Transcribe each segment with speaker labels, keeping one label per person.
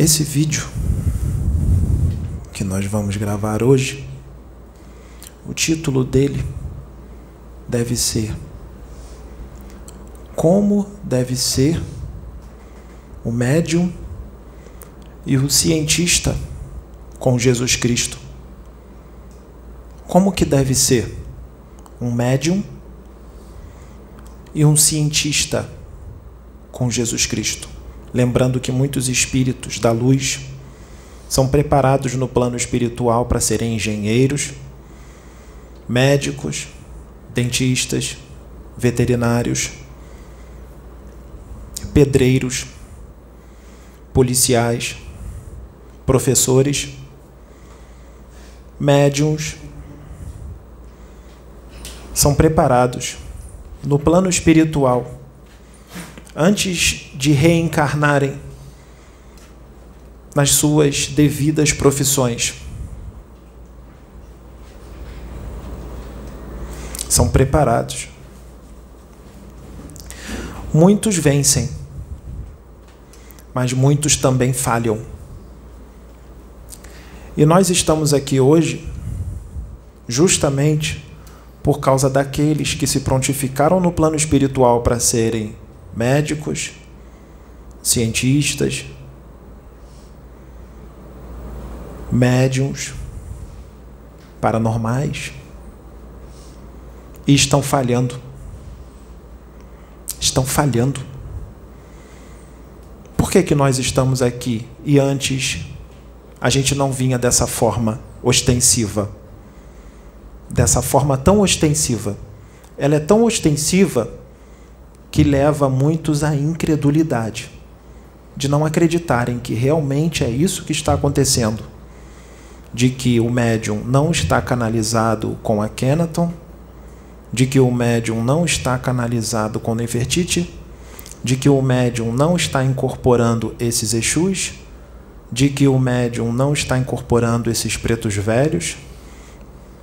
Speaker 1: Esse vídeo que nós vamos gravar hoje, o título dele deve ser Como deve ser o médium e o cientista com Jesus Cristo. Como que deve ser um médium e um cientista com Jesus Cristo? Lembrando que muitos espíritos da luz são preparados no plano espiritual para serem engenheiros, médicos, dentistas, veterinários, pedreiros, policiais, professores, médiums. São preparados no plano espiritual antes de reencarnarem nas suas devidas profissões. São preparados. Muitos vencem, mas muitos também falham. E nós estamos aqui hoje justamente por causa daqueles que se prontificaram no plano espiritual para serem médicos, cientistas, médiums, paranormais, e estão falhando. Estão falhando. Por que, que nós estamos aqui e antes a gente não vinha dessa forma ostensiva? Dessa forma tão ostensiva. Ela é tão ostensiva que leva muitos à incredulidade, de não acreditarem que realmente é isso que está acontecendo, de que o médium não está canalizado com a Kenaton, de que o médium não está canalizado com Nefertiti, de que o médium não está incorporando esses Exus, de que o médium não está incorporando esses pretos velhos,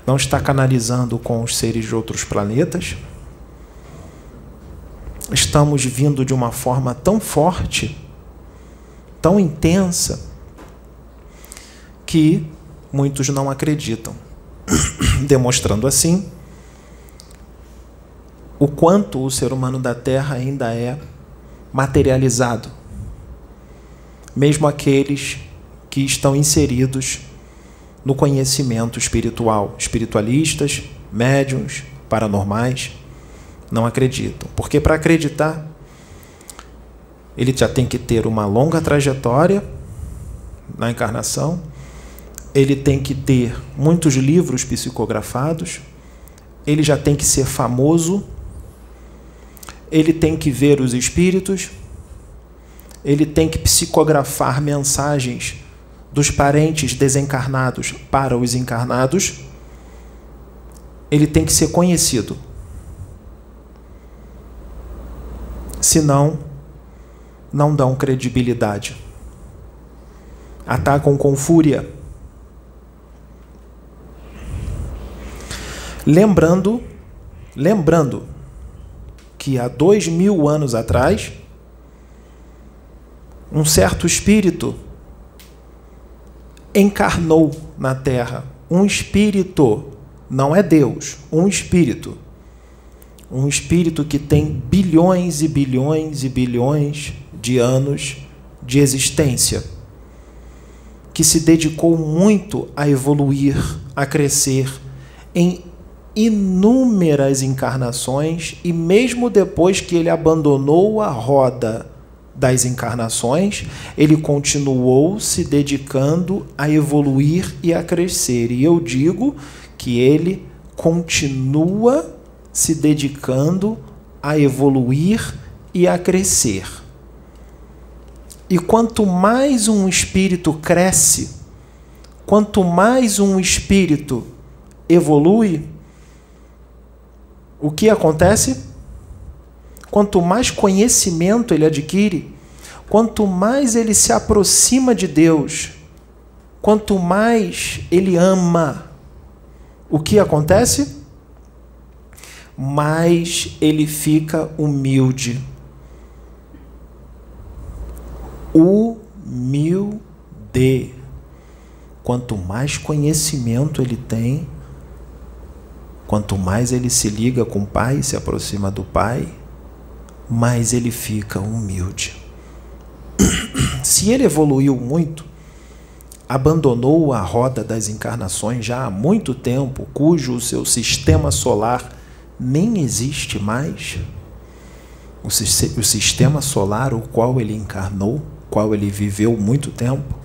Speaker 1: não está canalizando com os seres de outros planetas. Estamos vindo de uma forma tão forte, tão intensa, que muitos não acreditam, demonstrando assim o quanto o ser humano da Terra ainda é materializado, mesmo aqueles que estão inseridos no conhecimento espiritual, espiritualistas, médiums, paranormais não acreditam. Porque para acreditar, ele já tem que ter uma longa trajetória na encarnação, ele tem que ter muitos livros psicografados, ele já tem que ser famoso, ele tem que ver os espíritos, ele tem que psicografar mensagens dos parentes desencarnados para os encarnados, ele tem que ser conhecido. senão não dão credibilidade. Atacam com fúria. Lembrando, lembrando que há dois mil anos atrás, um certo espírito encarnou na Terra. Um espírito, não é Deus, um espírito um espírito que tem bilhões e bilhões e bilhões de anos de existência, que se dedicou muito a evoluir, a crescer em inúmeras encarnações e mesmo depois que ele abandonou a roda das encarnações, ele continuou se dedicando a evoluir e a crescer. E eu digo que ele continua se dedicando a evoluir e a crescer. E quanto mais um espírito cresce, quanto mais um espírito evolui, o que acontece? Quanto mais conhecimento ele adquire, quanto mais ele se aproxima de Deus, quanto mais ele ama, o que acontece? Mais ele fica humilde. Humildade. de. Quanto mais conhecimento ele tem, quanto mais ele se liga com o Pai, se aproxima do Pai, mais ele fica humilde. Se ele evoluiu muito, abandonou a roda das encarnações já há muito tempo, cujo seu sistema solar nem existe mais, o, o sistema solar o qual ele encarnou, qual ele viveu muito tempo,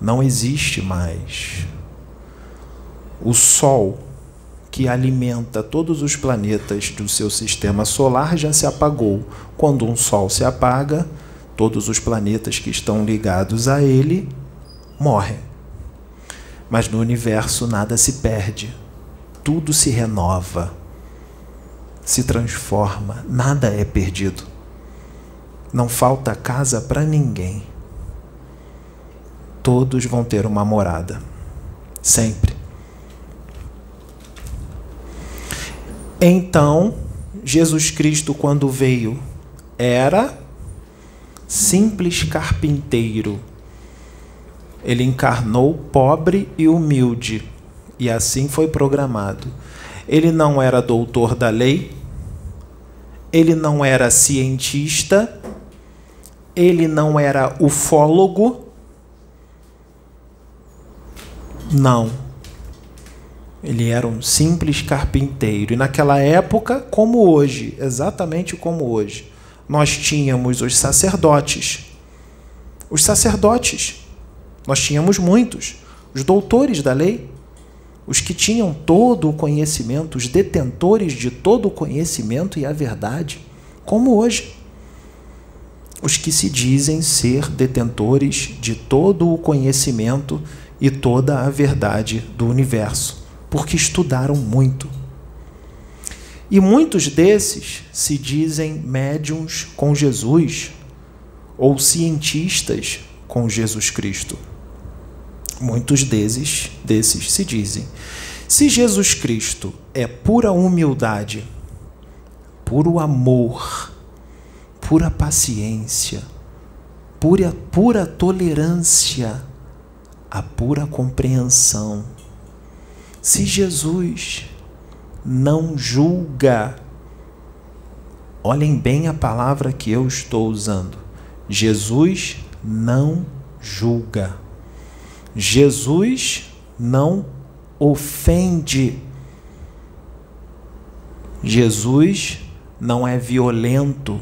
Speaker 1: não existe mais. O Sol, que alimenta todos os planetas do seu sistema solar, já se apagou. Quando um Sol se apaga, todos os planetas que estão ligados a ele morrem. Mas no universo nada se perde, tudo se renova, se transforma, nada é perdido. Não falta casa para ninguém. Todos vão ter uma morada, sempre. Então, Jesus Cristo, quando veio, era simples carpinteiro ele encarnou pobre e humilde, e assim foi programado. Ele não era doutor da lei, ele não era cientista, ele não era ufólogo. Não. Ele era um simples carpinteiro. E naquela época, como hoje, exatamente como hoje, nós tínhamos os sacerdotes. Os sacerdotes nós tínhamos muitos, os doutores da lei, os que tinham todo o conhecimento, os detentores de todo o conhecimento e a verdade, como hoje. Os que se dizem ser detentores de todo o conhecimento e toda a verdade do universo, porque estudaram muito. E muitos desses se dizem médiums com Jesus ou cientistas com Jesus Cristo. Muitos desses, desses se dizem: se Jesus Cristo é pura humildade, puro amor, pura paciência, pura, pura tolerância, a pura compreensão, se Jesus não julga, olhem bem a palavra que eu estou usando. Jesus não julga. Jesus não ofende. Jesus não é violento.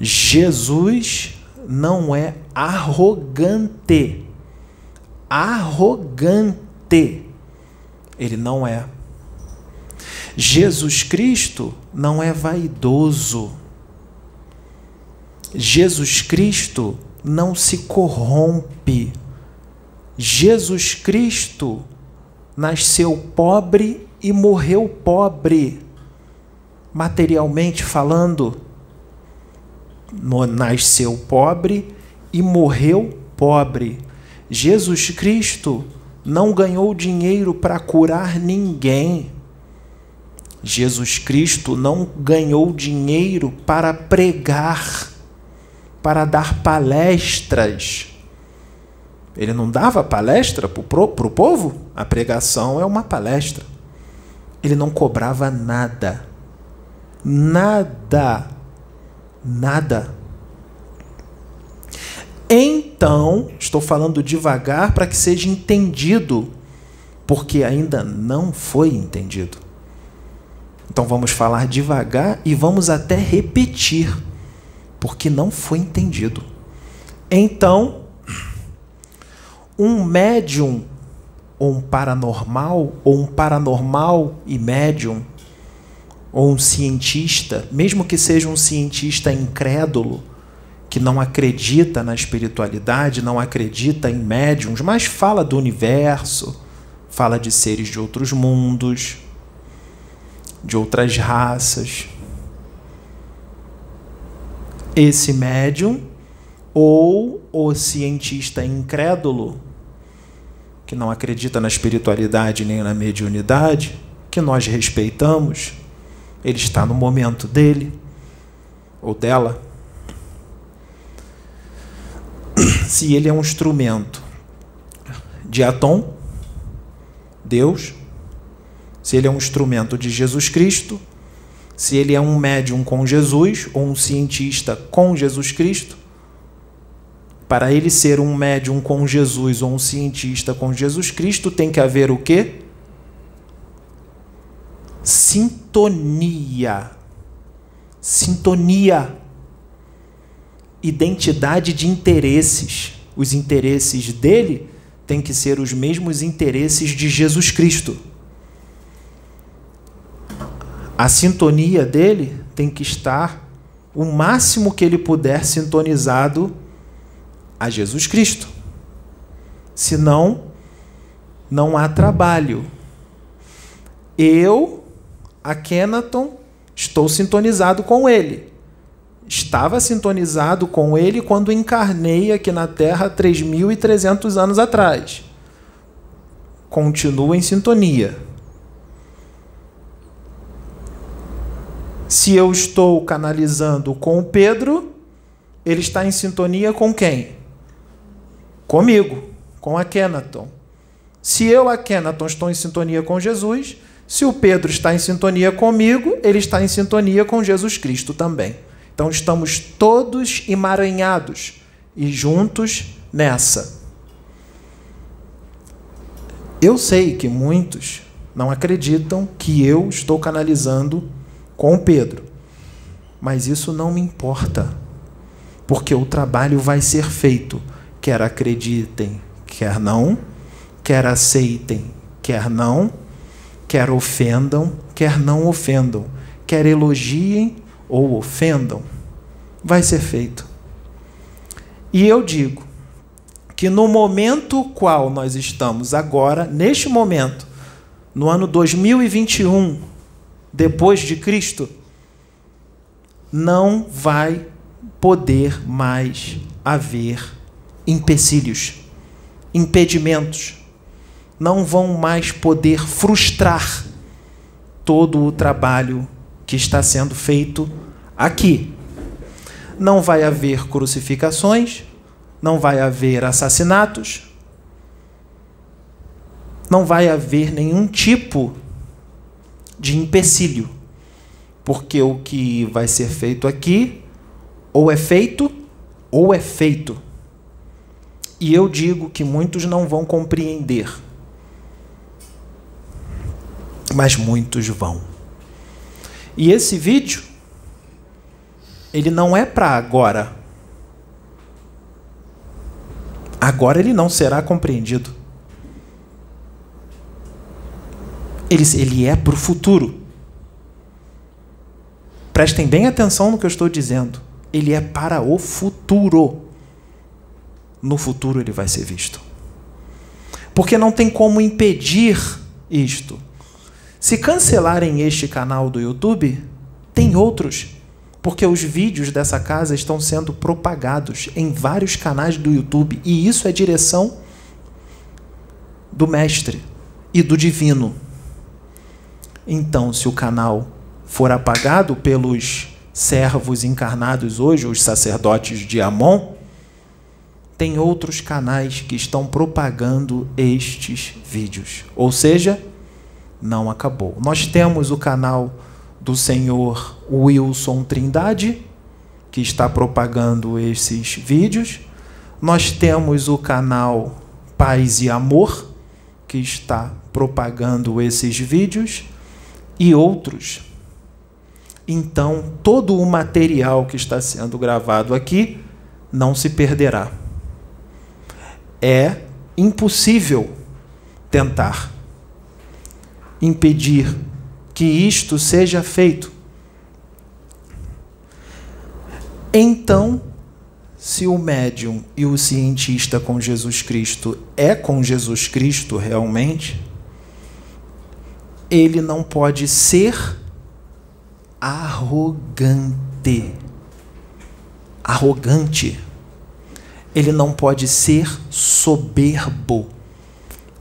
Speaker 1: Jesus não é arrogante. Arrogante. Ele não é. Jesus Cristo não é vaidoso. Jesus Cristo não se corrompe. Jesus Cristo nasceu pobre e morreu pobre, materialmente falando. Nasceu pobre e morreu pobre. Jesus Cristo não ganhou dinheiro para curar ninguém. Jesus Cristo não ganhou dinheiro para pregar, para dar palestras ele não dava palestra para o povo? A pregação é uma palestra. Ele não cobrava nada. Nada. Nada. Então, estou falando devagar para que seja entendido, porque ainda não foi entendido. Então vamos falar devagar e vamos até repetir, porque não foi entendido. Então, um médium ou um paranormal, ou um paranormal e médium, ou um cientista, mesmo que seja um cientista incrédulo, que não acredita na espiritualidade, não acredita em médiums, mas fala do universo, fala de seres de outros mundos, de outras raças. Esse médium ou o cientista incrédulo, que não acredita na espiritualidade nem na mediunidade, que nós respeitamos, ele está no momento dele ou dela. Se ele é um instrumento Diatom, Deus, se ele é um instrumento de Jesus Cristo, se ele é um médium com Jesus ou um cientista com Jesus Cristo, para ele ser um médium com Jesus ou um cientista com Jesus Cristo, tem que haver o quê? Sintonia. Sintonia. Identidade de interesses. Os interesses dele têm que ser os mesmos interesses de Jesus Cristo. A sintonia dele tem que estar o máximo que ele puder sintonizado a Jesus Cristo. Senão, não há trabalho. Eu, a Kenaton, estou sintonizado com ele. Estava sintonizado com ele quando encarnei aqui na Terra 3.300 anos atrás. Continua em sintonia. Se eu estou canalizando com o Pedro, ele está em sintonia com quem? Comigo, com a Kenaton. Se eu, a Kenaton, estou em sintonia com Jesus, se o Pedro está em sintonia comigo, ele está em sintonia com Jesus Cristo também. Então estamos todos emaranhados e juntos nessa. Eu sei que muitos não acreditam que eu estou canalizando com Pedro, mas isso não me importa, porque o trabalho vai ser feito quer acreditem, quer não, quer aceitem, quer não, quer ofendam, quer não ofendam, quer elogiem ou ofendam, vai ser feito. E eu digo que no momento qual nós estamos agora, neste momento, no ano 2021, depois de Cristo, não vai poder mais haver empecilhos, impedimentos, não vão mais poder frustrar todo o trabalho que está sendo feito aqui. Não vai haver crucificações, não vai haver assassinatos, não vai haver nenhum tipo de empecilho, porque o que vai ser feito aqui ou é feito ou é feito. E eu digo que muitos não vão compreender, mas muitos vão. E esse vídeo, ele não é para agora. Agora ele não será compreendido. Ele, ele é para o futuro. Prestem bem atenção no que eu estou dizendo. Ele é para o futuro no futuro ele vai ser visto. Porque não tem como impedir isto. Se cancelarem este canal do YouTube, tem outros, porque os vídeos dessa casa estão sendo propagados em vários canais do YouTube e isso é direção do mestre e do divino. Então, se o canal for apagado pelos servos encarnados hoje, os sacerdotes de Amon, tem outros canais que estão propagando estes vídeos. Ou seja, não acabou. Nós temos o canal do senhor Wilson Trindade, que está propagando esses vídeos. Nós temos o canal Paz e Amor, que está propagando esses vídeos, e outros. Então, todo o material que está sendo gravado aqui não se perderá é impossível tentar impedir que isto seja feito. Então, se o médium e o cientista com Jesus Cristo é com Jesus Cristo realmente, ele não pode ser arrogante. Arrogante ele não pode ser soberbo,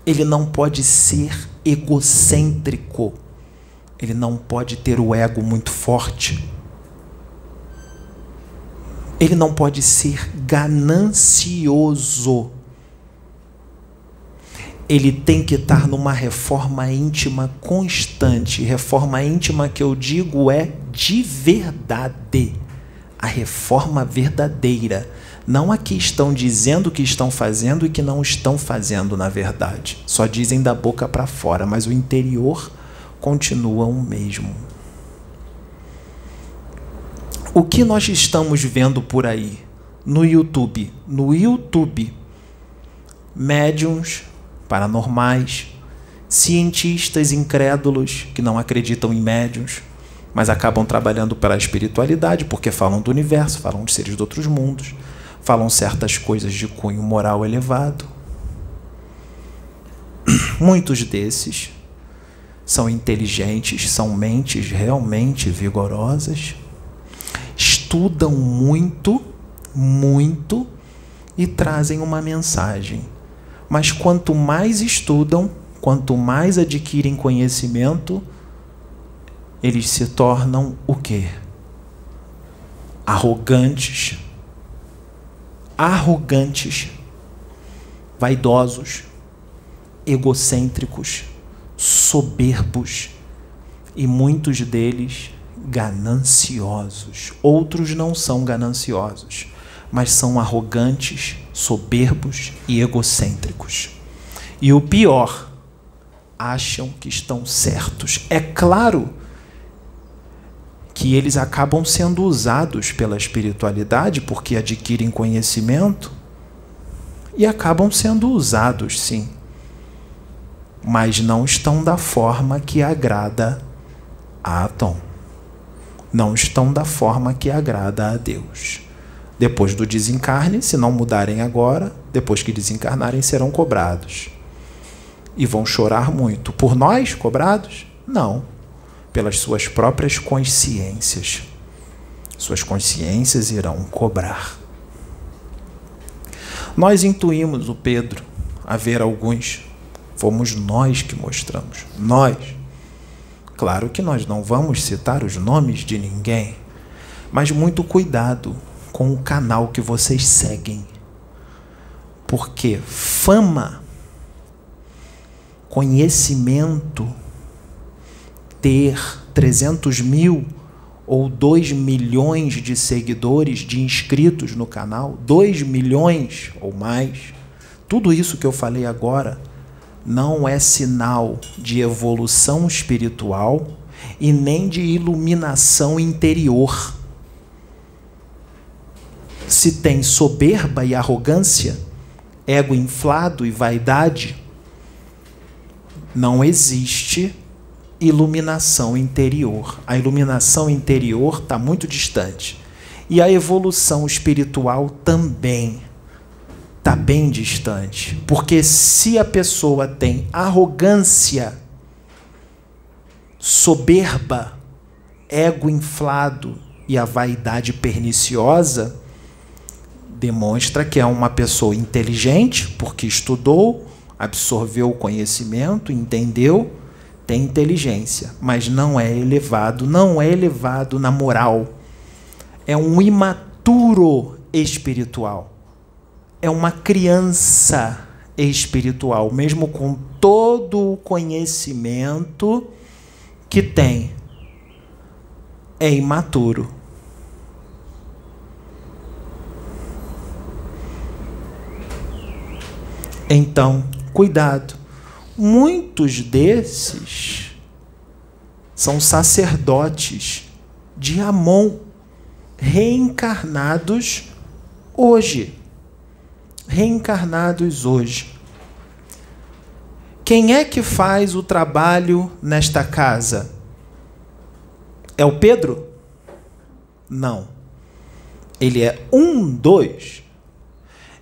Speaker 1: ele não pode ser egocêntrico, ele não pode ter o ego muito forte, ele não pode ser ganancioso. ele tem que estar numa reforma íntima constante. Reforma íntima que eu digo é de verdade. A reforma verdadeira. Não a que estão dizendo que estão fazendo e que não estão fazendo, na verdade. Só dizem da boca para fora, mas o interior continua o mesmo. O que nós estamos vendo por aí no YouTube? No YouTube, médiums paranormais, cientistas incrédulos que não acreditam em médiums, mas acabam trabalhando pela espiritualidade porque falam do universo, falam de seres de outros mundos, falam certas coisas de cunho moral elevado. Muitos desses são inteligentes, são mentes realmente vigorosas, estudam muito, muito e trazem uma mensagem. Mas quanto mais estudam, quanto mais adquirem conhecimento, eles se tornam o quê? Arrogantes. Arrogantes, vaidosos, egocêntricos, soberbos e muitos deles gananciosos. Outros não são gananciosos mas são arrogantes, soberbos e egocêntricos. E o pior, acham que estão certos. É claro que eles acabam sendo usados pela espiritualidade porque adquirem conhecimento e acabam sendo usados, sim. Mas não estão da forma que agrada a Atom. Não estão da forma que agrada a Deus. Depois do desencarne, se não mudarem agora, depois que desencarnarem, serão cobrados. E vão chorar muito. Por nós, cobrados? Não. Pelas suas próprias consciências. Suas consciências irão cobrar. Nós intuímos o Pedro a ver alguns. Fomos nós que mostramos. Nós. Claro que nós não vamos citar os nomes de ninguém, mas muito cuidado com o canal que vocês seguem. Porque fama, conhecimento, ter 300 mil ou 2 milhões de seguidores, de inscritos no canal, 2 milhões ou mais, tudo isso que eu falei agora não é sinal de evolução espiritual e nem de iluminação interior. Se tem soberba e arrogância, ego inflado e vaidade, não existe iluminação interior. A iluminação interior está muito distante. E a evolução espiritual também está bem distante. Porque se a pessoa tem arrogância, soberba, ego inflado e a vaidade perniciosa, demonstra que é uma pessoa inteligente, porque estudou, absorveu o conhecimento, entendeu, tem inteligência, mas não é elevado, não é elevado na moral. É um imaturo espiritual. É uma criança espiritual, mesmo com todo o conhecimento que tem. É imaturo. Então, cuidado. Muitos desses são sacerdotes de Amon reencarnados hoje. Reencarnados hoje. Quem é que faz o trabalho nesta casa? É o Pedro? Não. Ele é um dos.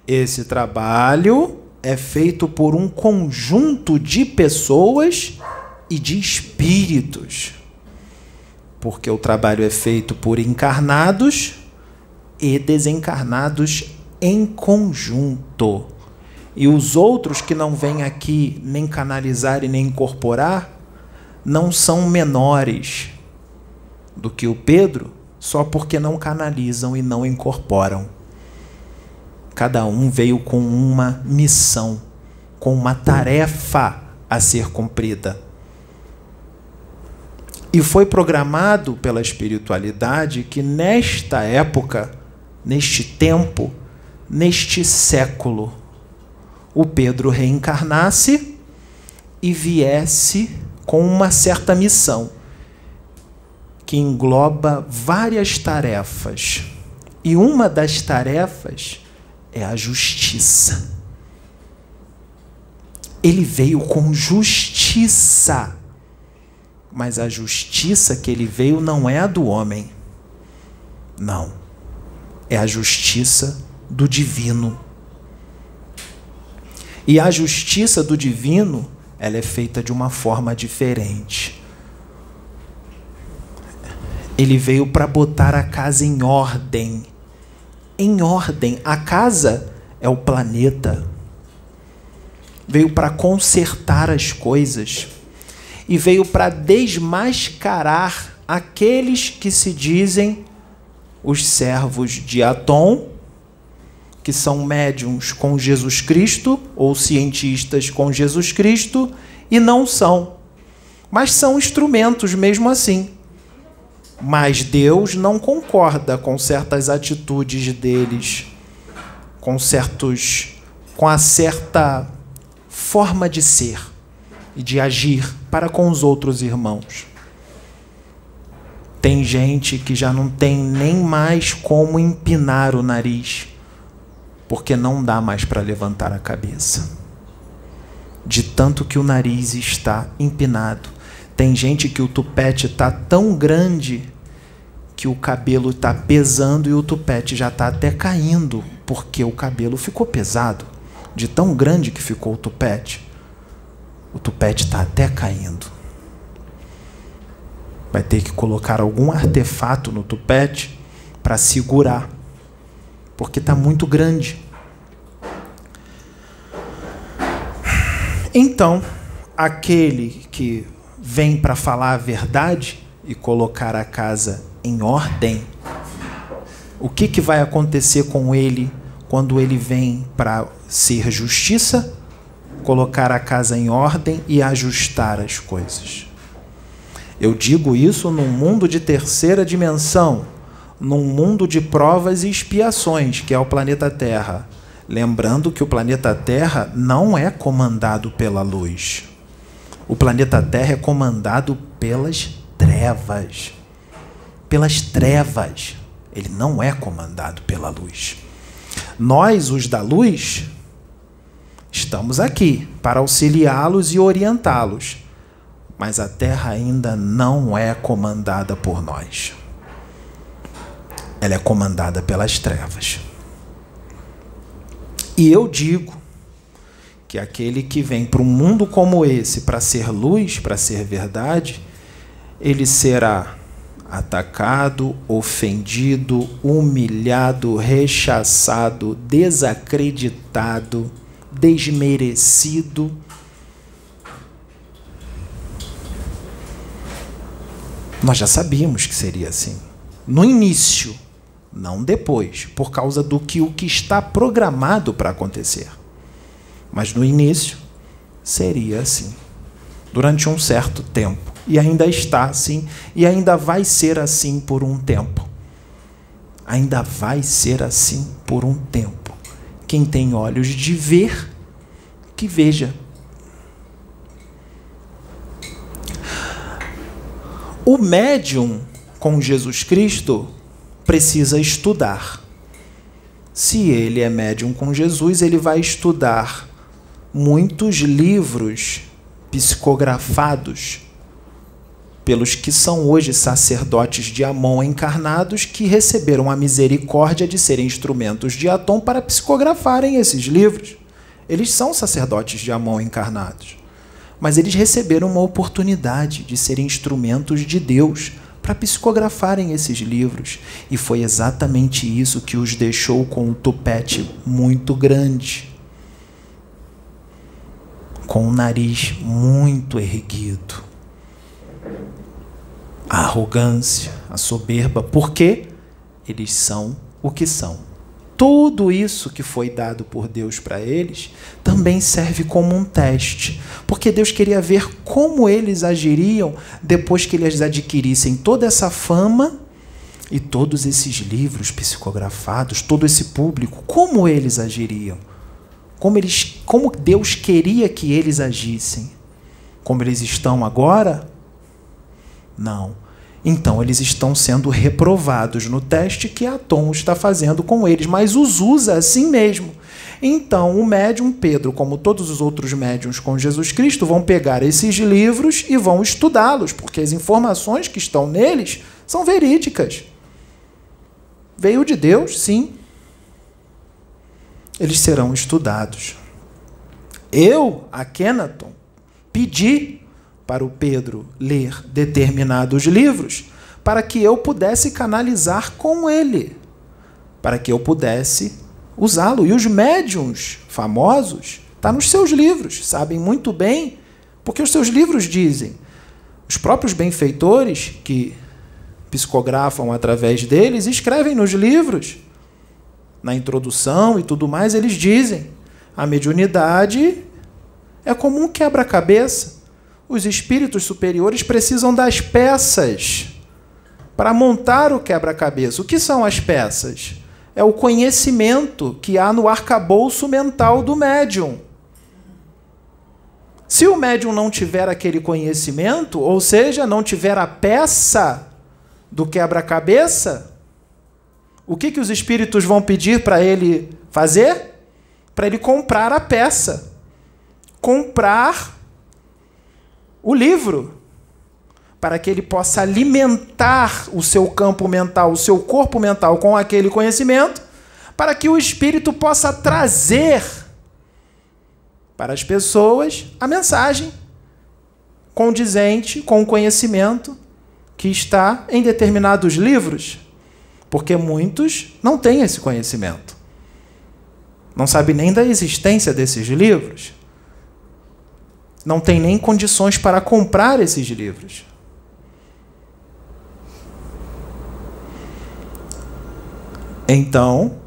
Speaker 1: Esse trabalho é feito por um conjunto de pessoas e de espíritos. Porque o trabalho é feito por encarnados e desencarnados em conjunto. E os outros que não vêm aqui nem canalizar e nem incorporar não são menores do que o Pedro só porque não canalizam e não incorporam. Cada um veio com uma missão com uma tarefa a ser cumprida. E foi programado pela espiritualidade que nesta época, neste tempo, neste século, o Pedro reencarnasse e viesse com uma certa missão que engloba várias tarefas. E uma das tarefas é a justiça. Ele veio com justiça. Mas a justiça que ele veio não é a do homem. Não. É a justiça do divino. E a justiça do divino, ela é feita de uma forma diferente. Ele veio para botar a casa em ordem. Em ordem. A casa é o planeta. Veio para consertar as coisas. E veio para desmascarar aqueles que se dizem os servos de Atom que são médiums com Jesus Cristo ou cientistas com Jesus Cristo e não são. Mas são instrumentos mesmo assim. Mas Deus não concorda com certas atitudes deles, com certos com a certa forma de ser e de agir para com os outros irmãos. Tem gente que já não tem nem mais como empinar o nariz porque não dá mais para levantar a cabeça. De tanto que o nariz está empinado. Tem gente que o tupete está tão grande que o cabelo está pesando e o tupete já está até caindo, porque o cabelo ficou pesado. De tão grande que ficou o tupete, o tupete está até caindo. Vai ter que colocar algum artefato no tupete para segurar porque está muito grande. Então, aquele que vem para falar a verdade e colocar a casa em ordem, o que, que vai acontecer com ele quando ele vem para ser justiça, colocar a casa em ordem e ajustar as coisas? Eu digo isso num mundo de terceira dimensão num mundo de provas e expiações, que é o planeta Terra. Lembrando que o planeta Terra não é comandado pela luz. O planeta Terra é comandado pelas trevas. Pelas trevas. Ele não é comandado pela luz. Nós, os da luz, estamos aqui para auxiliá-los e orientá-los. Mas a Terra ainda não é comandada por nós ela é comandada pelas trevas. E eu digo que aquele que vem para um mundo como esse para ser luz, para ser verdade, ele será atacado, ofendido, humilhado, rechaçado, desacreditado, desmerecido. Nós já sabíamos que seria assim. No início, não depois, por causa do que o que está programado para acontecer. Mas no início seria assim, durante um certo tempo, e ainda está assim, e ainda vai ser assim por um tempo. Ainda vai ser assim por um tempo. Quem tem olhos de ver, que veja. O médium com Jesus Cristo precisa estudar. Se ele é médium com Jesus, ele vai estudar muitos livros psicografados pelos que são hoje sacerdotes de Amon encarnados que receberam a misericórdia de serem instrumentos de Atom para psicografarem esses livros. Eles são sacerdotes de Amon encarnados, mas eles receberam uma oportunidade de serem instrumentos de Deus para psicografarem esses livros. E foi exatamente isso que os deixou com um tupete muito grande, com o nariz muito erguido. A arrogância, a soberba, porque eles são o que são tudo isso que foi dado por Deus para eles também serve como um teste, porque Deus queria ver como eles agiriam depois que eles adquirissem toda essa fama e todos esses livros psicografados, todo esse público, como eles agiriam? Como eles, como Deus queria que eles agissem? Como eles estão agora? Não. Então eles estão sendo reprovados no teste que Atom está fazendo com eles, mas os usa assim mesmo. Então o médium Pedro, como todos os outros médiums com Jesus Cristo, vão pegar esses livros e vão estudá-los, porque as informações que estão neles são verídicas. Veio de Deus, sim. Eles serão estudados. Eu, a Kenaton, pedi para o Pedro ler determinados livros para que eu pudesse canalizar com ele, para que eu pudesse usá-lo. E os médiums famosos, está nos seus livros, sabem muito bem, porque os seus livros dizem. Os próprios benfeitores que psicografam através deles escrevem nos livros, na introdução e tudo mais, eles dizem: a mediunidade é como um quebra-cabeça os espíritos superiores precisam das peças para montar o quebra-cabeça. O que são as peças? É o conhecimento que há no arcabouço mental do médium. Se o médium não tiver aquele conhecimento, ou seja, não tiver a peça do quebra-cabeça, o que, que os espíritos vão pedir para ele fazer? Para ele comprar a peça. Comprar o livro, para que ele possa alimentar o seu campo mental, o seu corpo mental com aquele conhecimento, para que o espírito possa trazer para as pessoas a mensagem condizente com o conhecimento que está em determinados livros, porque muitos não têm esse conhecimento. Não sabem nem da existência desses livros não tem nem condições para comprar esses livros. Então,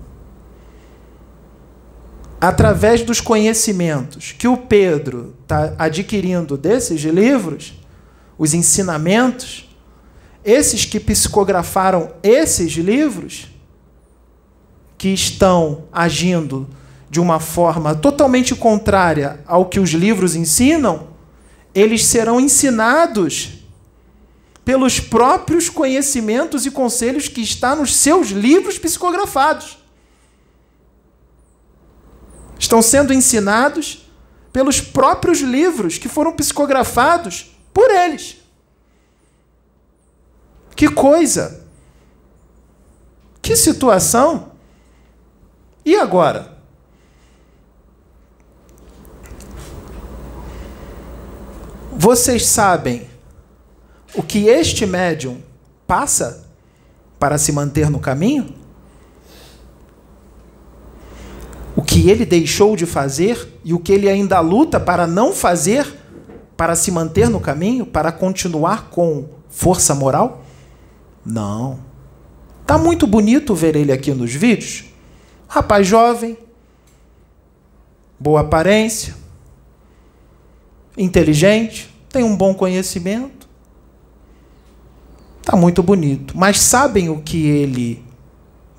Speaker 1: através dos conhecimentos que o Pedro está adquirindo desses livros, os ensinamentos, esses que psicografaram esses livros, que estão agindo de uma forma totalmente contrária ao que os livros ensinam, eles serão ensinados pelos próprios conhecimentos e conselhos que está nos seus livros psicografados. Estão sendo ensinados pelos próprios livros que foram psicografados por eles. Que coisa! Que situação! E agora? Vocês sabem o que este médium passa para se manter no caminho? O que ele deixou de fazer e o que ele ainda luta para não fazer para se manter no caminho, para continuar com força moral? Não. Tá muito bonito ver ele aqui nos vídeos. Rapaz jovem, boa aparência, inteligente, tem um bom conhecimento. Está muito bonito. Mas sabem o que ele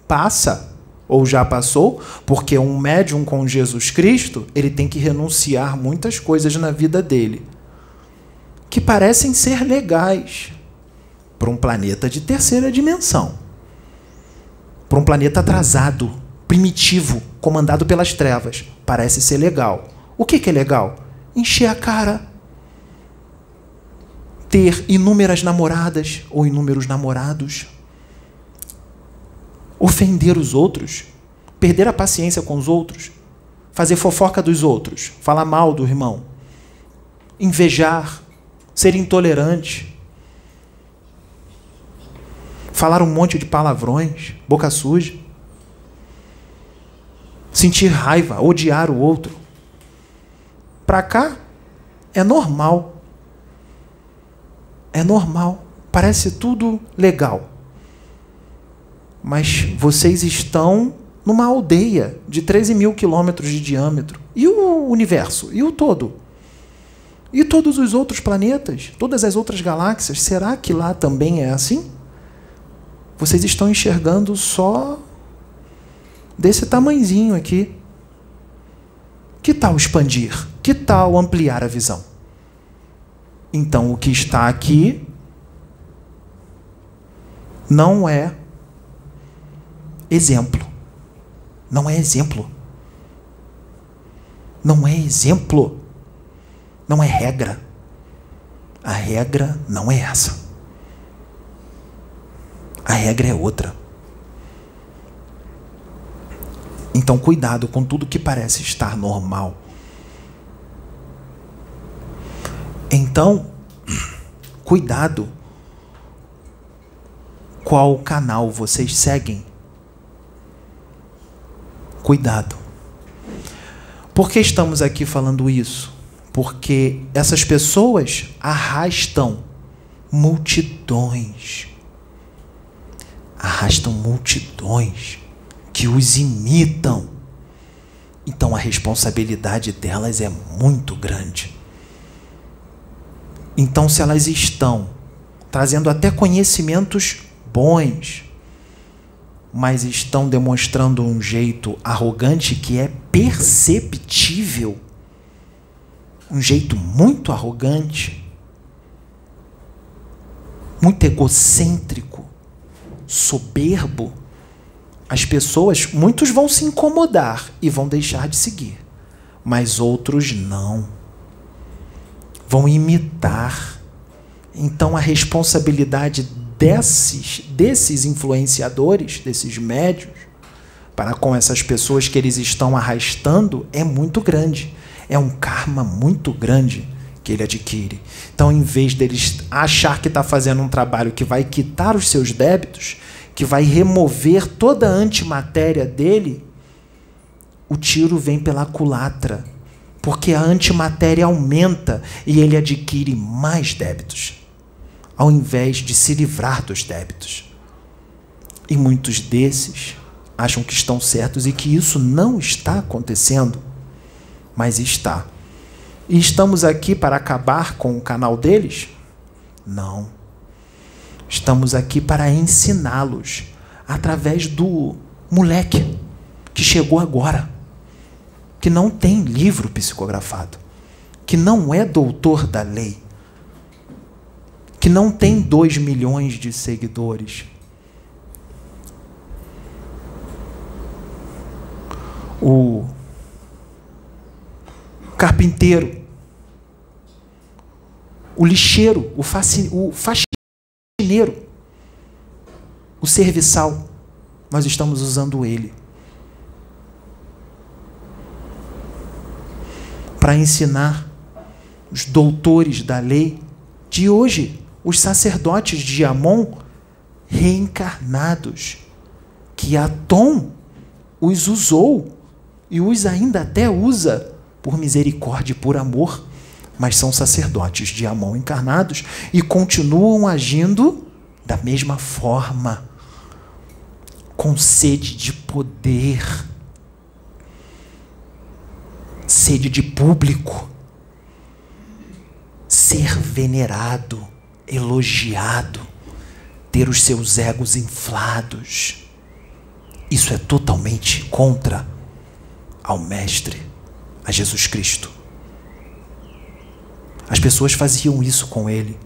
Speaker 1: passa? Ou já passou? Porque um médium com Jesus Cristo, ele tem que renunciar muitas coisas na vida dele. Que parecem ser legais para um planeta de terceira dimensão. Para um planeta atrasado, primitivo, comandado pelas trevas. Parece ser legal. O que, que é legal? encher a cara, ter inúmeras namoradas ou inúmeros namorados, ofender os outros, perder a paciência com os outros, fazer fofoca dos outros, falar mal do irmão, invejar, ser intolerante, falar um monte de palavrões, boca suja, sentir raiva, odiar o outro. Para cá é normal. É normal. Parece tudo legal. Mas vocês estão numa aldeia de 13 mil quilômetros de diâmetro. E o universo? E o todo? E todos os outros planetas? Todas as outras galáxias? Será que lá também é assim? Vocês estão enxergando só desse tamanzinho aqui. Que tal expandir? Que tal ampliar a visão? Então, o que está aqui não é exemplo. Não é exemplo. Não é exemplo. Não é regra. A regra não é essa. A regra é outra. Então, cuidado com tudo que parece estar normal. Então, cuidado qual canal vocês seguem. Cuidado. Por que estamos aqui falando isso? Porque essas pessoas arrastam multidões. Arrastam multidões que os imitam. Então a responsabilidade delas é muito grande. Então, se elas estão trazendo até conhecimentos bons, mas estão demonstrando um jeito arrogante que é perceptível, um jeito muito arrogante, muito egocêntrico, soberbo, as pessoas, muitos vão se incomodar e vão deixar de seguir, mas outros não. Vão imitar. Então a responsabilidade desses, desses influenciadores, desses médios, para com essas pessoas que eles estão arrastando é muito grande. É um karma muito grande que ele adquire. Então, em vez deles achar que está fazendo um trabalho que vai quitar os seus débitos, que vai remover toda a antimatéria dele, o tiro vem pela culatra, porque a antimatéria aumenta e ele adquire mais débitos, ao invés de se livrar dos débitos. E muitos desses acham que estão certos e que isso não está acontecendo, mas está. E estamos aqui para acabar com o canal deles? Não. Estamos aqui para ensiná-los através do moleque que chegou agora, que não tem livro psicografado, que não é doutor da lei, que não tem dois milhões de seguidores. O carpinteiro, o lixeiro, o, o faxineiro, o serviçal, nós estamos usando ele para ensinar os doutores da lei de hoje, os sacerdotes de Amon reencarnados, que Atom os usou e os ainda até usa por misericórdia e por amor mas são sacerdotes de Amon encarnados e continuam agindo da mesma forma, com sede de poder, sede de público, ser venerado, elogiado, ter os seus egos inflados. Isso é totalmente contra ao Mestre, a Jesus Cristo. As pessoas faziam isso com ele,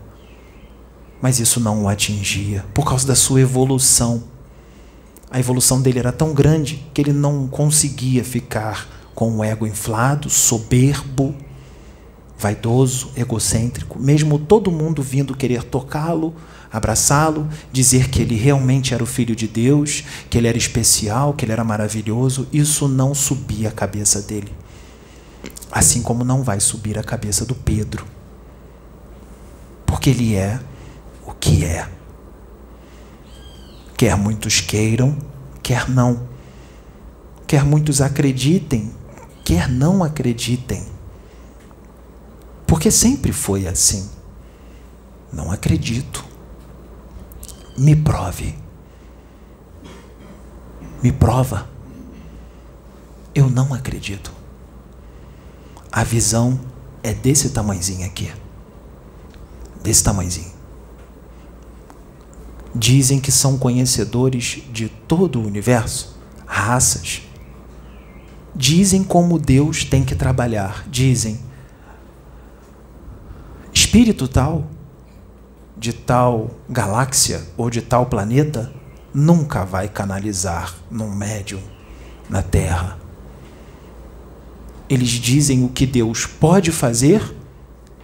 Speaker 1: mas isso não o atingia por causa da sua evolução. A evolução dele era tão grande que ele não conseguia ficar com o ego inflado, soberbo, vaidoso, egocêntrico, mesmo todo mundo vindo querer tocá-lo, abraçá-lo, dizer que ele realmente era o filho de Deus, que ele era especial, que ele era maravilhoso, isso não subia a cabeça dele. Assim como não vai subir a cabeça do Pedro. Porque ele é o que é. Quer muitos queiram, quer não. Quer muitos acreditem, quer não acreditem. Porque sempre foi assim. Não acredito. Me prove. Me prova. Eu não acredito. A visão é desse tamanhozinho aqui. Desse tamanhozinho. Dizem que são conhecedores de todo o universo, raças. Dizem como Deus tem que trabalhar. Dizem, espírito tal, de tal galáxia ou de tal planeta, nunca vai canalizar num médium na Terra. Eles dizem o que Deus pode fazer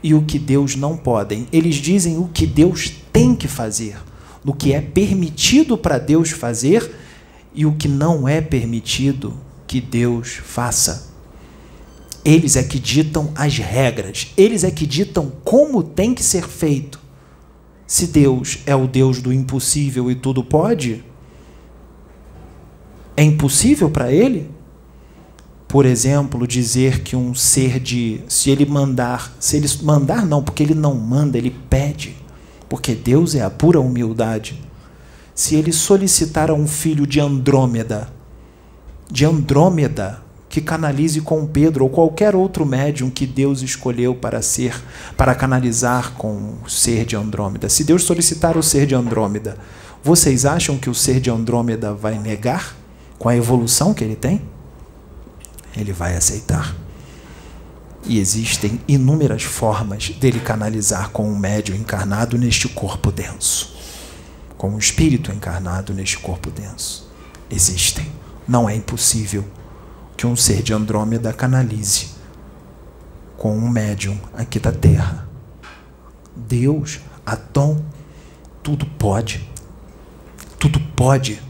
Speaker 1: e o que Deus não pode. Eles dizem o que Deus tem que fazer, o que é permitido para Deus fazer e o que não é permitido que Deus faça. Eles é que ditam as regras, eles é que ditam como tem que ser feito. Se Deus é o Deus do impossível e tudo pode, é impossível para ele? Por exemplo, dizer que um ser de. Se ele mandar. Se ele mandar, não, porque ele não manda, ele pede. Porque Deus é a pura humildade. Se ele solicitar a um filho de Andrômeda, de Andrômeda, que canalize com Pedro ou qualquer outro médium que Deus escolheu para ser, para canalizar com o ser de Andrômeda. Se Deus solicitar o ser de Andrômeda, vocês acham que o ser de Andrômeda vai negar com a evolução que ele tem? Ele vai aceitar. E existem inúmeras formas dele canalizar com um médium encarnado neste corpo denso, com um espírito encarnado neste corpo denso. Existem. Não é impossível que um ser de Andrômeda canalize com um médium aqui da Terra. Deus, Atom, tudo pode. Tudo pode.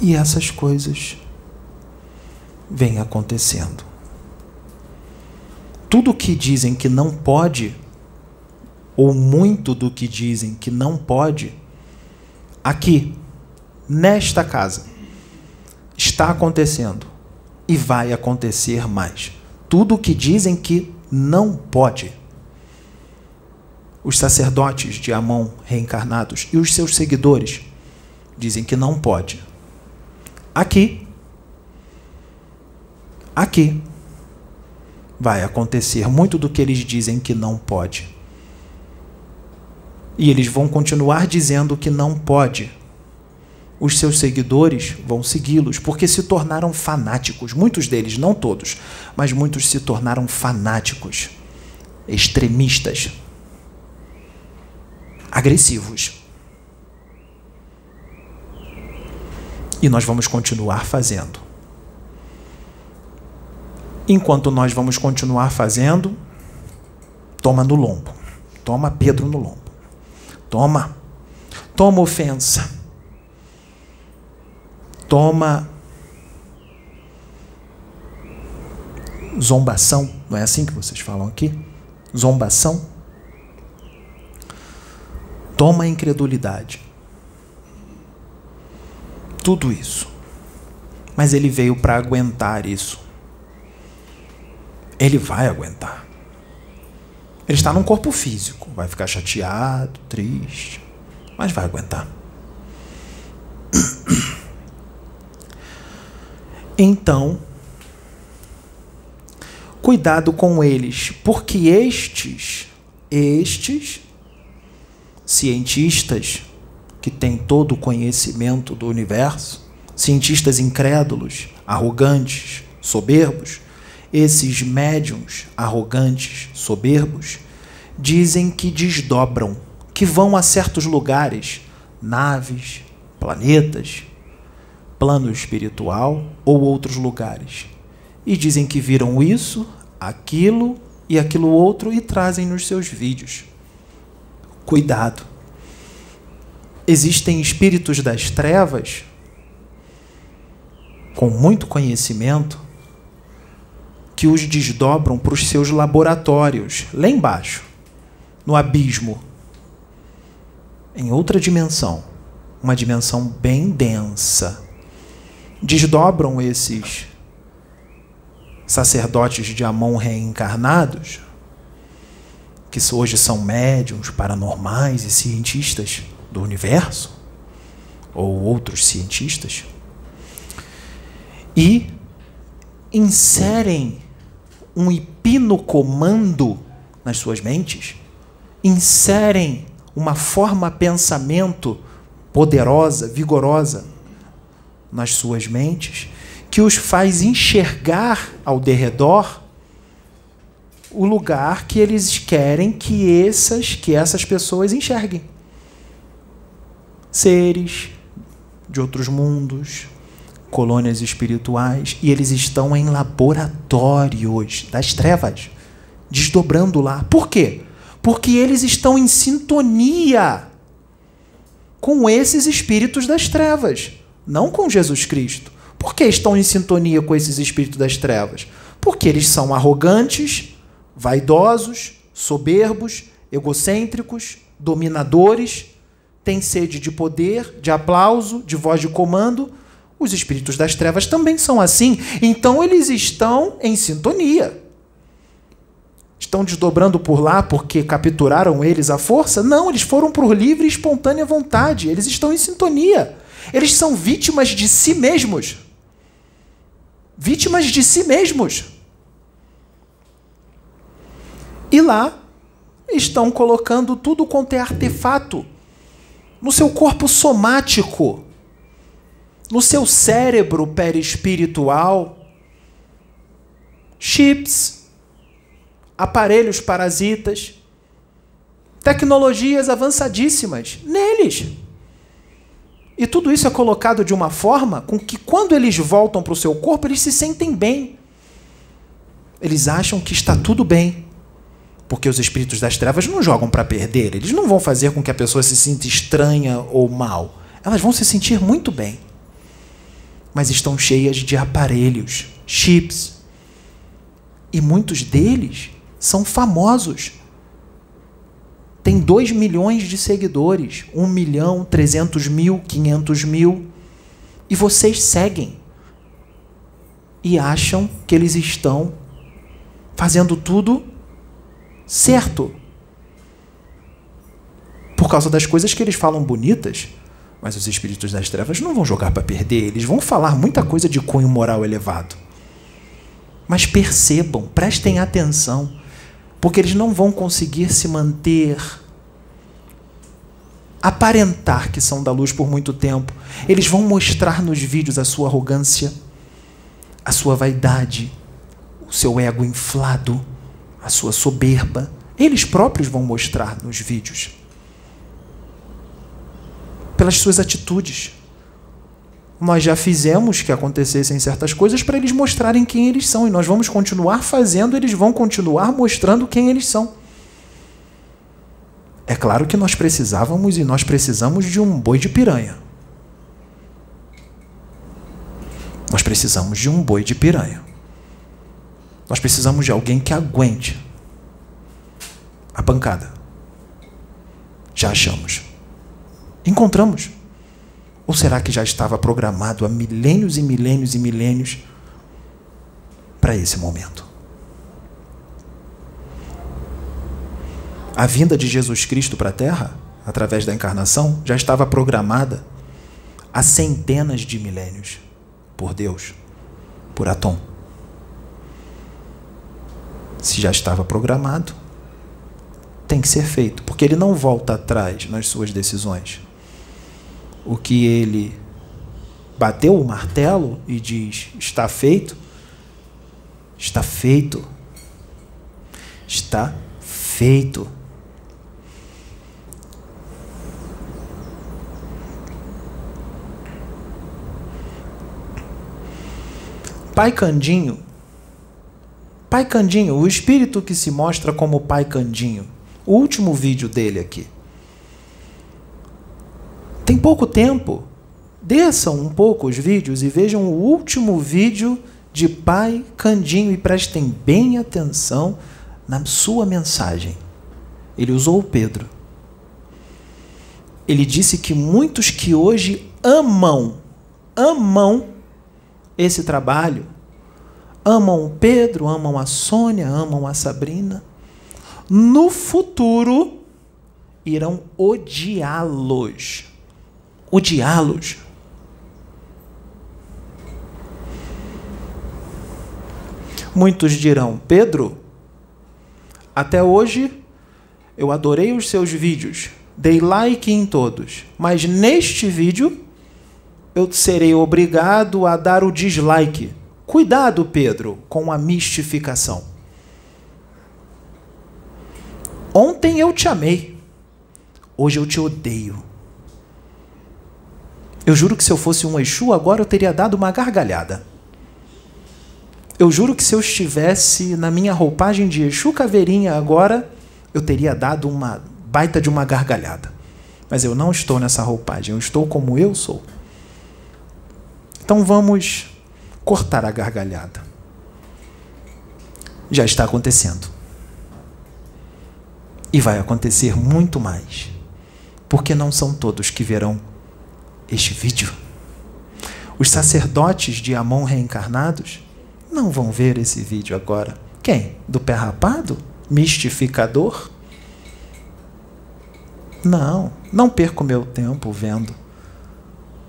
Speaker 1: E essas coisas vêm acontecendo. Tudo que dizem que não pode, ou muito do que dizem que não pode, aqui, nesta casa, está acontecendo e vai acontecer mais. Tudo o que dizem que não pode. Os sacerdotes de Amon reencarnados e os seus seguidores dizem que não pode. Aqui, aqui, vai acontecer muito do que eles dizem que não pode. E eles vão continuar dizendo que não pode. Os seus seguidores vão segui-los, porque se tornaram fanáticos. Muitos deles, não todos, mas muitos se tornaram fanáticos, extremistas, agressivos. E nós vamos continuar fazendo. Enquanto nós vamos continuar fazendo, toma no lombo. Toma Pedro no lombo. Toma. Toma ofensa. Toma zombação. Não é assim que vocês falam aqui? Zombação. Toma incredulidade. Tudo isso. Mas ele veio para aguentar isso. Ele vai aguentar. Ele está num corpo físico, vai ficar chateado, triste, mas vai aguentar. Então, cuidado com eles, porque estes, estes cientistas que têm todo o conhecimento do universo, cientistas incrédulos, arrogantes, soberbos, esses médiums arrogantes, soberbos, dizem que desdobram, que vão a certos lugares, naves, planetas, plano espiritual ou outros lugares. E dizem que viram isso, aquilo e aquilo outro e trazem nos seus vídeos. Cuidado. Existem espíritos das trevas com muito conhecimento que os desdobram para os seus laboratórios, lá embaixo, no abismo, em outra dimensão, uma dimensão bem densa. Desdobram esses sacerdotes de Amon reencarnados, que hoje são médiums, paranormais e cientistas do universo, ou outros cientistas, e inserem um hipnocomando nas suas mentes, inserem uma forma pensamento poderosa, vigorosa nas suas mentes, que os faz enxergar ao derredor o lugar que eles querem que essas, que essas pessoas enxerguem. Seres de outros mundos, colônias espirituais, e eles estão em laboratórios das trevas, desdobrando lá. Por quê? Porque eles estão em sintonia com esses espíritos das trevas, não com Jesus Cristo. Por que estão em sintonia com esses espíritos das trevas? Porque eles são arrogantes, vaidosos, soberbos, egocêntricos, dominadores, têm sede de poder, de aplauso, de voz de comando. Os espíritos das trevas também são assim. Então eles estão em sintonia. Estão desdobrando por lá porque capturaram eles à força? Não, eles foram por livre e espontânea vontade. Eles estão em sintonia. Eles são vítimas de si mesmos. Vítimas de si mesmos. E lá estão colocando tudo quanto é artefato no seu corpo somático, no seu cérebro perispiritual, chips, aparelhos parasitas, tecnologias avançadíssimas neles. E tudo isso é colocado de uma forma com que, quando eles voltam para o seu corpo, eles se sentem bem. Eles acham que está tudo bem. Porque os espíritos das trevas não jogam para perder, eles não vão fazer com que a pessoa se sinta estranha ou mal. Elas vão se sentir muito bem. Mas estão cheias de aparelhos, chips. E muitos deles são famosos. Tem 2 milhões de seguidores, 1 milhão, 300 mil, 500 mil. E vocês seguem. E acham que eles estão fazendo tudo certo. Por causa das coisas que eles falam bonitas, mas os espíritos das trevas não vão jogar para perder, eles vão falar muita coisa de cunho moral elevado. Mas percebam, prestem atenção, porque eles não vão conseguir se manter aparentar que são da luz por muito tempo. Eles vão mostrar nos vídeos a sua arrogância, a sua vaidade, o seu ego inflado a sua soberba. Eles próprios vão mostrar nos vídeos. Pelas suas atitudes. Nós já fizemos que acontecessem certas coisas para eles mostrarem quem eles são. E nós vamos continuar fazendo, eles vão continuar mostrando quem eles são. É claro que nós precisávamos e nós precisamos de um boi de piranha. Nós precisamos de um boi de piranha. Nós precisamos de alguém que aguente a pancada. Já achamos. Encontramos. Ou será que já estava programado há milênios e milênios e milênios para esse momento? A vinda de Jesus Cristo para a Terra, através da encarnação, já estava programada há centenas de milênios por Deus, por Atom se já estava programado, tem que ser feito, porque ele não volta atrás nas suas decisões. O que ele bateu o martelo e diz: está feito, está feito, está feito. Pai Candinho Pai Candinho, o espírito que se mostra como Pai Candinho. O último vídeo dele aqui. Tem pouco tempo. Desçam um pouco os vídeos e vejam o último vídeo de Pai Candinho e prestem bem atenção na sua mensagem. Ele usou o Pedro. Ele disse que muitos que hoje amam, amam esse trabalho, amam o Pedro, amam a Sônia, amam a Sabrina, no futuro irão odiá-los. Odiá-los. Muitos dirão: Pedro, até hoje eu adorei os seus vídeos, dei like em todos, mas neste vídeo eu serei obrigado a dar o dislike. Cuidado, Pedro, com a mistificação. Ontem eu te amei, hoje eu te odeio. Eu juro que se eu fosse um Exu, agora eu teria dado uma gargalhada. Eu juro que se eu estivesse na minha roupagem de Exu Caveirinha agora, eu teria dado uma baita de uma gargalhada. Mas eu não estou nessa roupagem, eu estou como eu sou. Então vamos cortar a gargalhada. Já está acontecendo. E vai acontecer muito mais. Porque não são todos que verão este vídeo. Os sacerdotes de Amon reencarnados não vão ver esse vídeo agora. Quem? Do pé rapado? Mistificador? Não, não perco meu tempo vendo.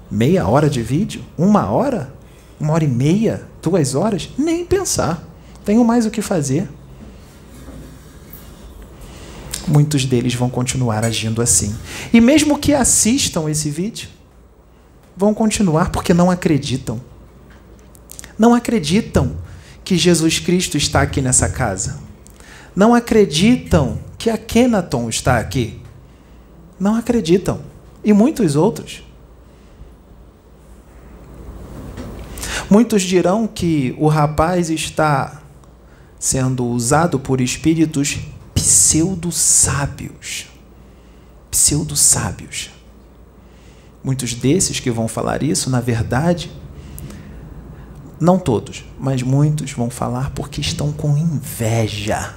Speaker 1: Meia hora de vídeo? Uma hora? Uma hora e meia? Duas horas? Nem pensar. Tenho mais o que fazer. Muitos deles vão continuar agindo assim. E mesmo que assistam esse vídeo, vão continuar porque não acreditam não acreditam que Jesus Cristo está aqui nessa casa. Não acreditam que a Kenaton está aqui. Não acreditam. E muitos outros. Muitos dirão que o rapaz está sendo usado por espíritos pseudo-sábios. Pseudo-sábios. Muitos desses que vão falar isso, na verdade, não todos, mas muitos vão falar porque estão com inveja.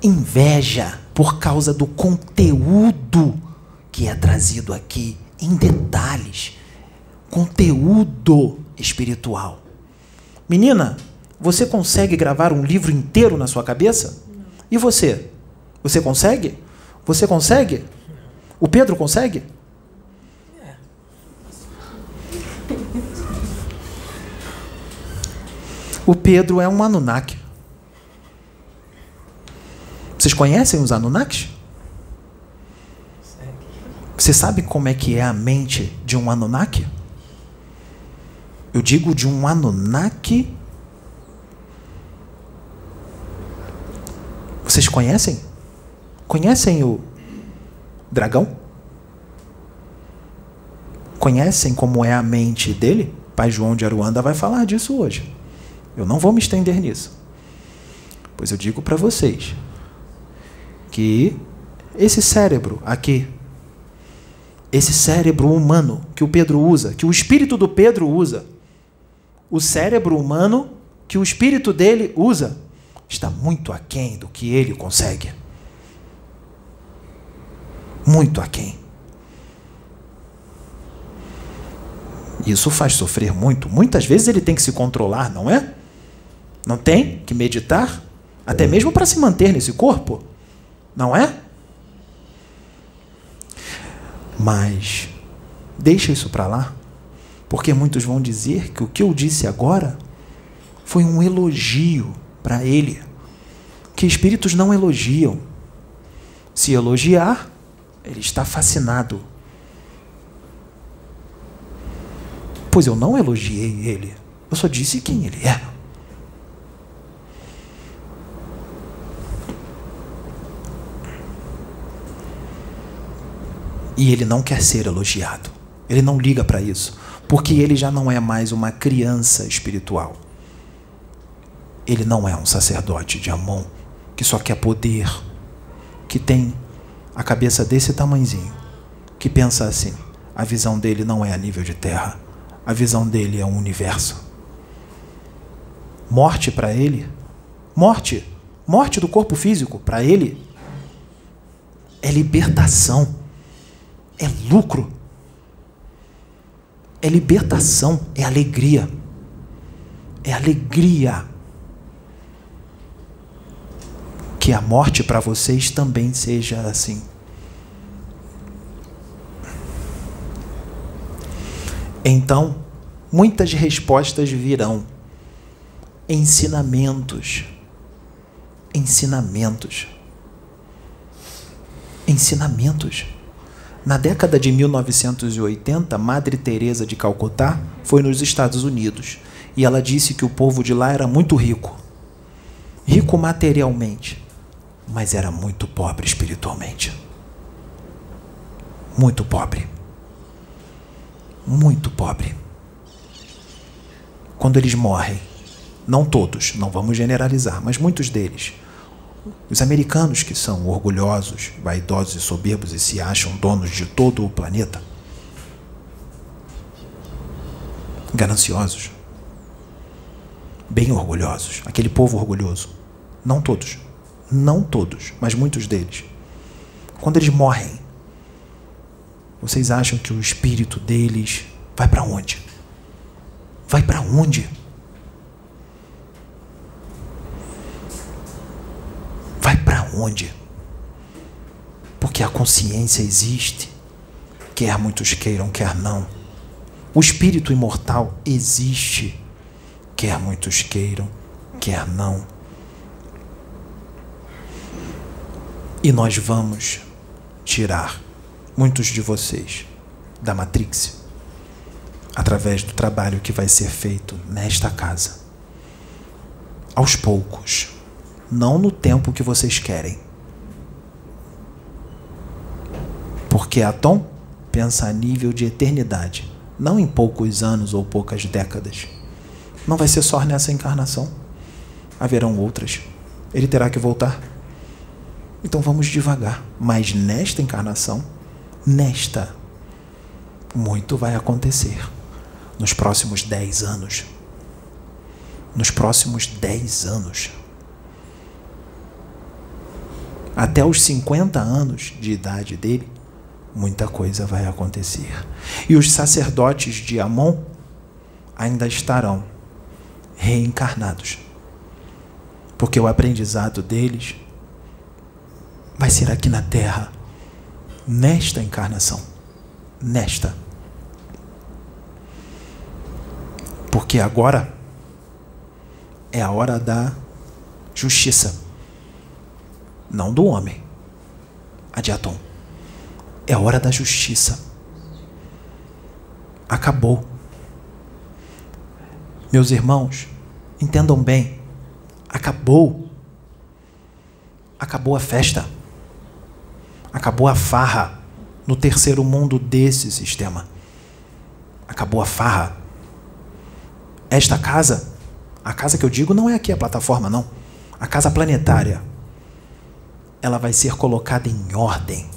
Speaker 1: Inveja por causa do conteúdo que é trazido aqui em detalhes. Conteúdo espiritual. Menina, você consegue gravar um livro inteiro na sua cabeça? E você? Você consegue? Você consegue? O Pedro consegue? O Pedro é um Anunnaki. Vocês conhecem os Anunnakis? Você sabe como é que é a mente de um Anunnaki? Eu digo de um Anunnaki. Vocês conhecem? Conhecem o dragão? Conhecem como é a mente dele? Pai João de Aruanda vai falar disso hoje. Eu não vou me estender nisso. Pois eu digo para vocês que esse cérebro aqui, esse cérebro humano que o Pedro usa, que o espírito do Pedro usa, o cérebro humano que o espírito dele usa, está muito aquém do que ele consegue. Muito aquém. Isso faz sofrer muito. Muitas vezes ele tem que se controlar, não é? Não tem que meditar? Até mesmo para se manter nesse corpo? Não é? Mas deixa isso para lá, porque muitos vão dizer que o que eu disse agora foi um elogio para ele, que espíritos não elogiam. Se elogiar, ele está fascinado. Pois eu não elogiei ele, eu só disse quem ele é. E ele não quer ser elogiado. Ele não liga para isso. Porque ele já não é mais uma criança espiritual. Ele não é um sacerdote de Amon que só quer poder, que tem a cabeça desse tamanzinho, que pensa assim: a visão dele não é a nível de terra, a visão dele é um universo. Morte para ele, morte, morte do corpo físico para ele é libertação é lucro, é libertação, é alegria. É alegria. Que a morte para vocês também seja assim. Então, muitas respostas virão. Ensinamentos. Ensinamentos. Ensinamentos. Na década de 1980, Madre Teresa de Calcutá foi nos Estados Unidos e ela disse que o povo de lá era muito rico. Rico materialmente, mas era muito pobre espiritualmente. Muito pobre. Muito pobre. Quando eles morrem, não todos, não vamos generalizar, mas muitos deles, os americanos que são orgulhosos, vaidosos e soberbos e se acham donos de todo o planeta, gananciosos, bem orgulhosos, aquele povo orgulhoso, não todos, não todos, mas muitos deles, quando eles morrem, vocês acham que o espírito deles vai para onde? Vai para onde? Vai para onde? Porque a consciência existe, quer muitos queiram, quer não. O espírito imortal existe, quer muitos queiram, quer não. E nós vamos tirar muitos de vocês da Matrix através do trabalho que vai ser feito nesta casa. Aos poucos não no tempo que vocês querem. Porque Atom pensa a nível de eternidade, não em poucos anos ou poucas décadas. Não vai ser só nessa encarnação. Haverão outras. Ele terá que voltar. Então vamos devagar. Mas nesta encarnação, nesta, muito vai acontecer. Nos próximos dez anos. Nos próximos dez anos até os 50 anos de idade dele, muita coisa vai acontecer. E os sacerdotes de Amon ainda estarão reencarnados. Porque o aprendizado deles vai ser aqui na terra, nesta encarnação. Nesta. Porque agora é a hora da justiça não do homem, a de Atom. É hora da justiça. Acabou. Meus irmãos, entendam bem. Acabou. Acabou a festa. Acabou a farra no terceiro mundo desse sistema. Acabou a farra. Esta casa, a casa que eu digo não é aqui a plataforma, não. A casa planetária ela vai ser colocada em ordem.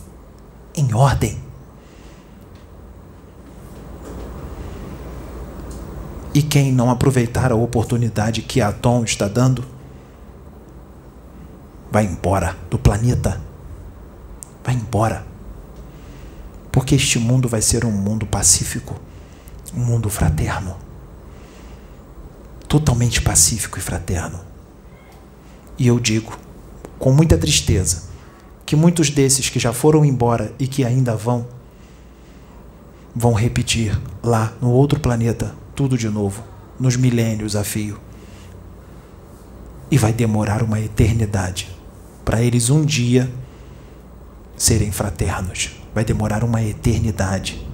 Speaker 1: Em ordem. E quem não aproveitar a oportunidade que a Tom está dando, vai embora do planeta. Vai embora. Porque este mundo vai ser um mundo pacífico, um mundo fraterno. Totalmente pacífico e fraterno. E eu digo, com muita tristeza que muitos desses que já foram embora e que ainda vão, vão repetir lá no outro planeta tudo de novo, nos milênios a fio. E vai demorar uma eternidade para eles um dia serem fraternos. Vai demorar uma eternidade.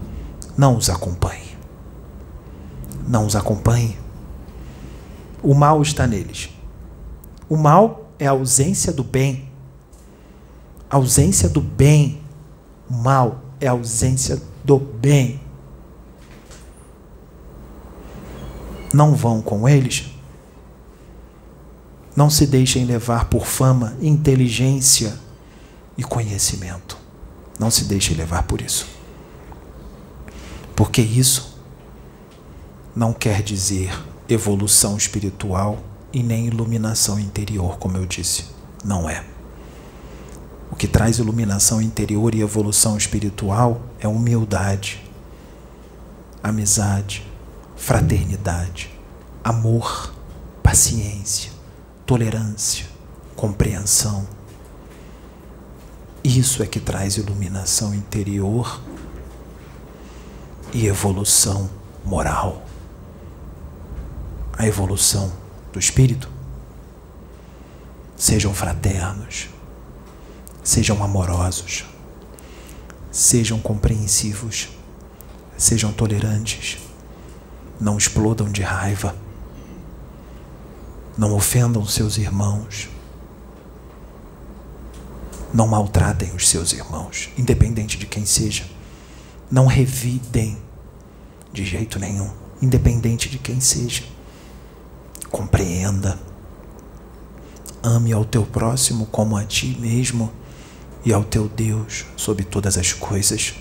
Speaker 1: Não os acompanhe. Não os acompanhe. O mal está neles. O mal é a ausência do bem. A ausência do bem. O mal é a ausência do bem. Não vão com eles. Não se deixem levar por fama, inteligência e conhecimento. Não se deixem levar por isso. Porque isso não quer dizer evolução espiritual e nem iluminação interior, como eu disse. Não é. O que traz iluminação interior e evolução espiritual é humildade, amizade, fraternidade, amor, paciência, tolerância, compreensão. Isso é que traz iluminação interior e evolução moral, a evolução do espírito. Sejam fraternos, sejam amorosos, sejam compreensivos, sejam tolerantes, não explodam de raiva, não ofendam seus irmãos, não maltratem os seus irmãos, independente de quem seja, não revidem de jeito nenhum, independente de quem seja. Compreenda Ame ao teu próximo como a ti mesmo e ao teu Deus sobre todas as coisas.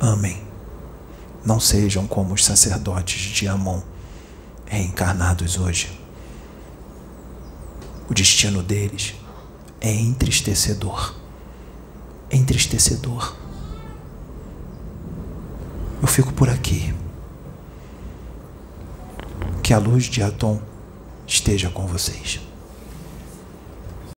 Speaker 1: Amém. Não sejam como os sacerdotes de Amon, reencarnados hoje. O destino deles é entristecedor. Entristecedor. Eu fico por aqui. Que a luz de Atom esteja com vocês.